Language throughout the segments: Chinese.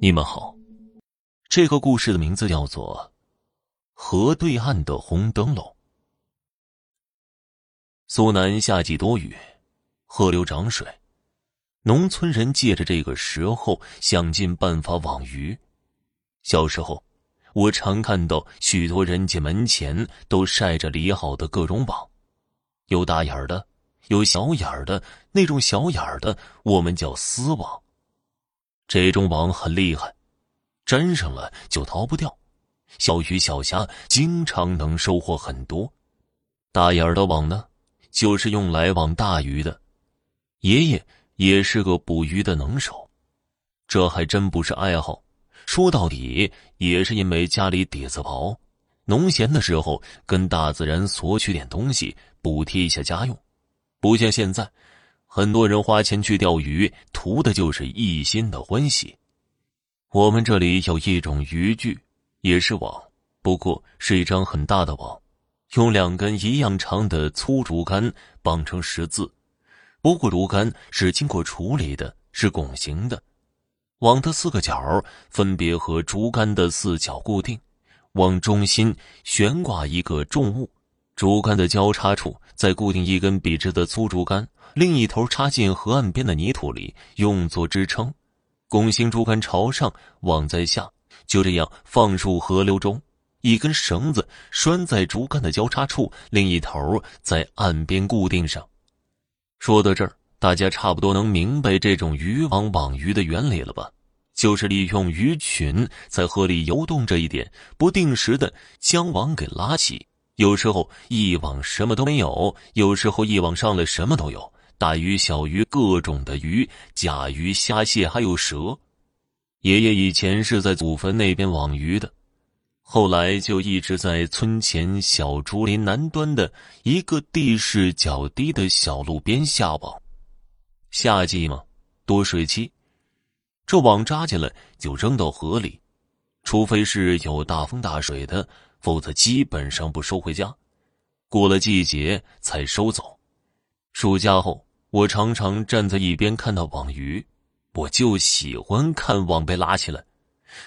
你们好，这个故事的名字叫做《河对岸的红灯笼》。苏南夏季多雨，河流涨水，农村人借着这个时候想尽办法网鱼。小时候，我常看到许多人家门前都晒着理好的各种网，有大眼儿的，有小眼儿的，那种小眼儿的我们叫丝网。这种网很厉害，粘上了就逃不掉，小鱼小虾经常能收获很多。大眼儿的网呢，就是用来网大鱼的。爷爷也是个捕鱼的能手，这还真不是爱好，说到底也是因为家里底子薄，农闲的时候跟大自然索取点东西，补贴一下家用，不像现在。很多人花钱去钓鱼，图的就是一心的欢喜。我们这里有一种渔具，也是网，不过是一张很大的网，用两根一样长的粗竹竿绑成十字。不过竹竿是经过处理的，是拱形的。网的四个角分别和竹竿的四角固定，网中心悬挂一个重物，竹竿的交叉处再固定一根笔直的粗竹竿。另一头插进河岸边的泥土里，用作支撑。拱形竹竿朝上，网在下，就这样放入河流中。一根绳子拴在竹竿的交叉处，另一头在岸边固定上。说到这儿，大家差不多能明白这种渔网网鱼的原理了吧？就是利用鱼群在河里游动这一点，不定时的将网给拉起。有时候一网什么都没有，有时候一网上来什么都有。大鱼、小鱼，各种的鱼，甲鱼、虾蟹，还有蛇。爷爷以前是在祖坟那边网鱼的，后来就一直在村前小竹林南端的一个地势较低的小路边下网。夏季嘛，多水期，这网扎进来就扔到河里，除非是有大风大水的，否则基本上不收回家，过了季节才收走。暑假后。我常常站在一边看到网鱼，我就喜欢看网被拉起来，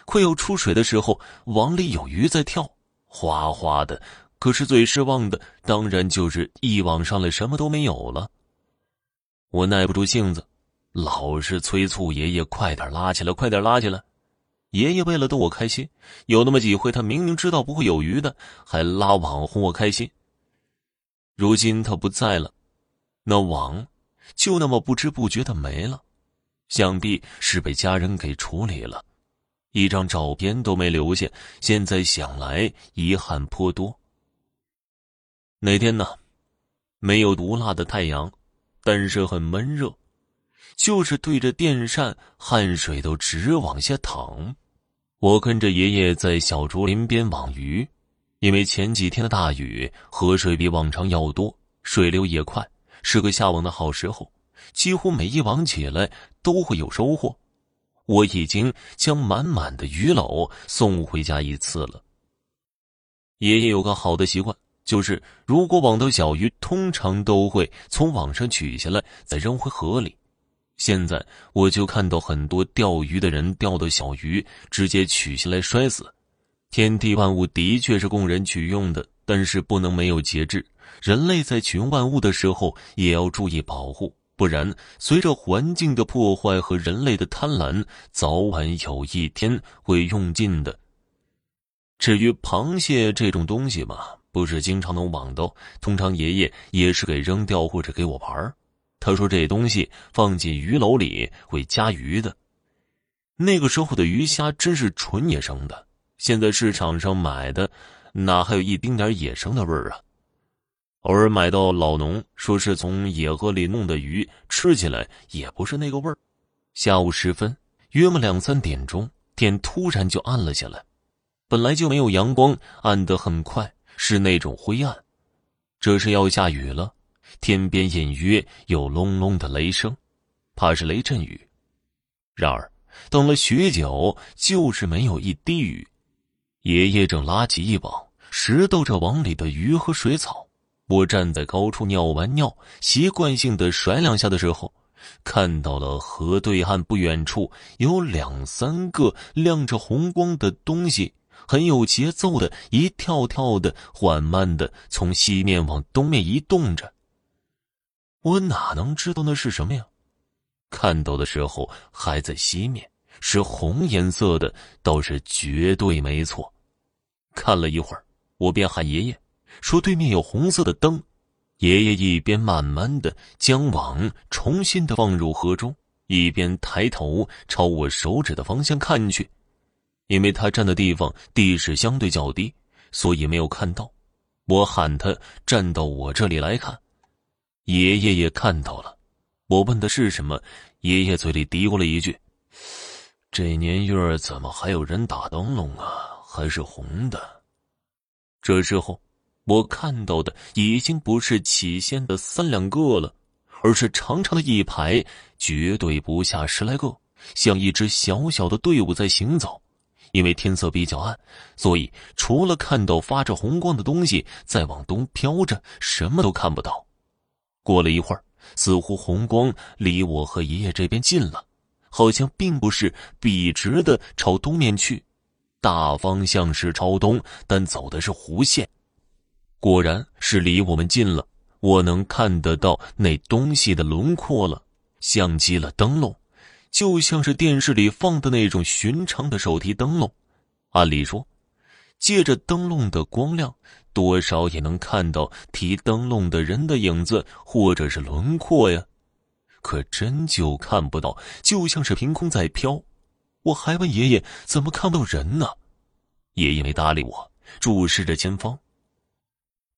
快要出水的时候，网里有鱼在跳，哗哗的。可是最失望的，当然就是一网上来什么都没有了。我耐不住性子，老是催促爷爷快点拉起来，快点拉起来。爷爷为了逗我开心，有那么几回，他明明知道不会有鱼的，还拉网哄我开心。如今他不在了，那网。就那么不知不觉的没了，想必是被家人给处理了，一张照片都没留下。现在想来，遗憾颇多。那天呢，没有毒辣的太阳，但是很闷热，就是对着电扇，汗水都直往下淌。我跟着爷爷在小竹林边网鱼，因为前几天的大雨，河水比往常要多，水流也快。是个下网的好时候，几乎每一网起来都会有收获。我已经将满满的鱼篓送回家一次了。爷爷有个好的习惯，就是如果网到小鱼，通常都会从网上取下来再扔回河里。现在我就看到很多钓鱼的人钓的小鱼，直接取下来摔死。天地万物的确是供人取用的，但是不能没有节制。人类在取用万物的时候，也要注意保护，不然随着环境的破坏和人类的贪婪，早晚有一天会用尽的。至于螃蟹这种东西嘛，不是经常能网到，通常爷爷也是给扔掉或者给我玩儿他说这东西放进鱼篓里会加鱼的。那个时候的鱼虾真是纯野生的，现在市场上买的哪还有一丁点野生的味儿啊？偶尔买到老农说是从野河里弄的鱼，吃起来也不是那个味儿。下午时分，约么两三点钟，天突然就暗了下来。本来就没有阳光，暗得很快，是那种灰暗。这是要下雨了，天边隐约有隆隆的雷声，怕是雷阵雨。然而，等了许久，就是没有一滴雨。爷爷正拉起一网，拾掇着网里的鱼和水草。我站在高处尿完尿，习惯性的甩两下的时候，看到了河对岸不远处有两三个亮着红光的东西，很有节奏的一跳跳的，缓慢的从西面往东面移动着。我哪能知道那是什么呀？看到的时候还在西面，是红颜色的，倒是绝对没错。看了一会儿，我便喊爷爷，说对面有红色的灯。爷爷一边慢慢的将网重新的放入河中，一边抬头朝我手指的方向看去。因为他站的地方地势相对较低，所以没有看到。我喊他站到我这里来看。爷爷也看到了，我问的是什么，爷爷嘴里嘀咕了一句：“这年月怎么还有人打灯笼啊？还是红的。”这时候，我看到的已经不是起先的三两个了，而是长长的一排，绝对不下十来个，像一支小小的队伍在行走。因为天色比较暗，所以除了看到发着红光的东西在往东飘着，什么都看不到。过了一会儿，似乎红光离我和爷爷这边近了，好像并不是笔直的朝东面去，大方向是朝东，但走的是弧线。果然是离我们近了，我能看得到那东西的轮廓了，像极了灯笼，就像是电视里放的那种寻常的手提灯笼。按理说，借着灯笼的光亮。多少也能看到提灯笼的人的影子或者是轮廓呀，可真就看不到，就像是凭空在飘。我还问爷爷怎么看不到人呢？爷爷没搭理我，注视着前方。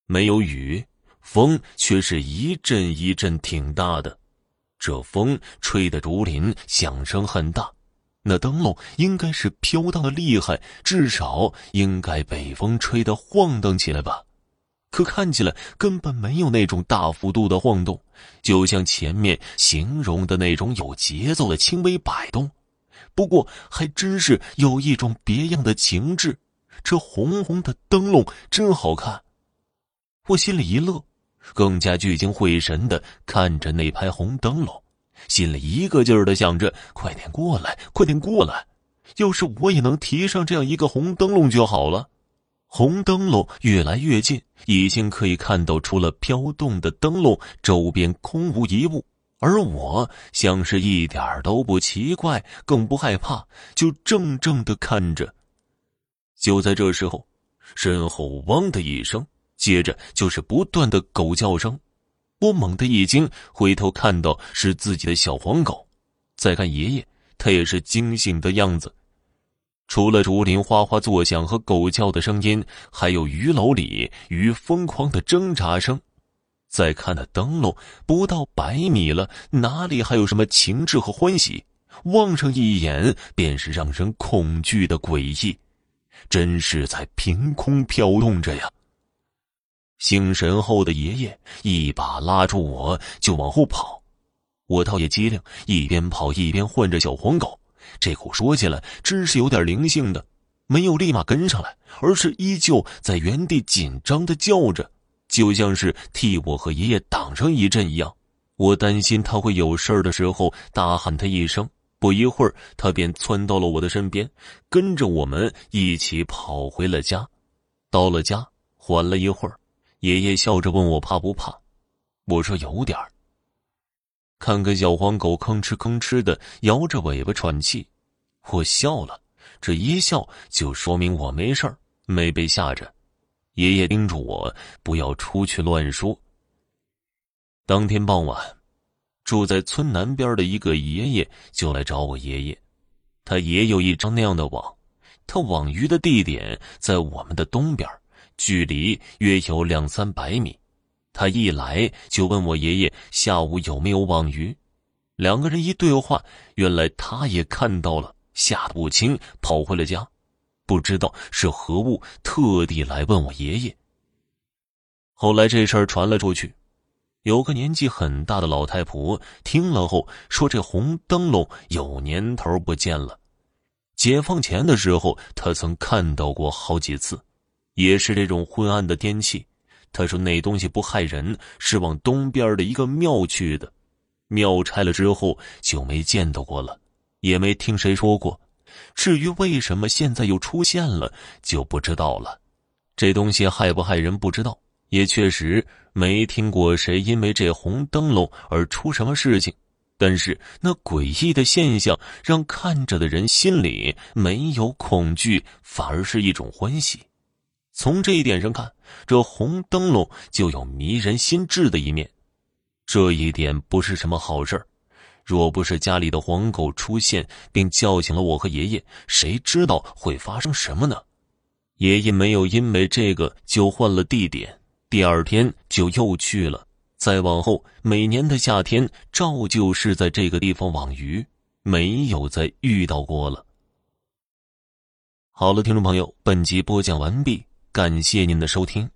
没有雨，风却是一阵一阵挺大的，这风吹得竹林响声很大。那灯笼应该是飘荡的厉害，至少应该被风吹得晃荡起来吧？可看起来根本没有那种大幅度的晃动，就像前面形容的那种有节奏的轻微摆动。不过还真是有一种别样的情致，这红红的灯笼真好看。我心里一乐，更加聚精会神的看着那排红灯笼。心里一个劲儿的想着：“快点过来，快点过来！要是我也能提上这样一个红灯笼就好了。”红灯笼越来越近，已经可以看到除了飘动的灯笼，周边空无一物。而我像是一点都不奇怪，更不害怕，就怔怔的看着。就在这时候，身后“汪”的一声，接着就是不断的狗叫声。我猛地一惊，回头看到是自己的小黄狗。再看爷爷，他也是惊醒的样子。除了竹林哗哗作响和狗叫的声音，还有鱼篓里鱼疯狂的挣扎声。再看那灯笼，不到百米了，哪里还有什么情致和欢喜？望上一眼，便是让人恐惧的诡异，真是在凭空飘动着呀！醒神后的爷爷一把拉住我，就往后跑。我倒也机灵，一边跑一边唤着小黄狗。这狗说起来真是有点灵性的，没有立马跟上来，而是依旧在原地紧张的叫着，就像是替我和爷爷挡上一阵一样。我担心他会有事儿的时候，大喊他一声。不一会儿，他便窜到了我的身边，跟着我们一起跑回了家。到了家，缓了一会儿。爷爷笑着问我怕不怕，我说有点儿。看个小黄狗吭哧吭哧的摇着尾巴喘气，我笑了。这一笑就说明我没事儿，没被吓着。爷爷叮嘱我不要出去乱说。当天傍晚，住在村南边的一个爷爷就来找我爷爷，他也有一张那样的网，他网鱼的地点在我们的东边。距离约有两三百米，他一来就问我爷爷下午有没有网鱼。两个人一对话，原来他也看到了，吓得不轻，跑回了家，不知道是何物，特地来问我爷爷。后来这事儿传了出去，有个年纪很大的老太婆听了后说：“这红灯笼有年头不见了，解放前的时候她曾看到过好几次。”也是这种昏暗的天气，他说那东西不害人，是往东边的一个庙去的。庙拆了之后就没见到过了，也没听谁说过。至于为什么现在又出现了，就不知道了。这东西害不害人不知道，也确实没听过谁因为这红灯笼而出什么事情。但是那诡异的现象让看着的人心里没有恐惧，反而是一种欢喜。从这一点上看，这红灯笼就有迷人心智的一面。这一点不是什么好事儿。若不是家里的黄狗出现并叫醒了我和爷爷，谁知道会发生什么呢？爷爷没有因为这个就换了地点，第二天就又去了。再往后，每年的夏天照旧是在这个地方网鱼，没有再遇到过了。好了，听众朋友，本集播讲完毕，感谢您的收听。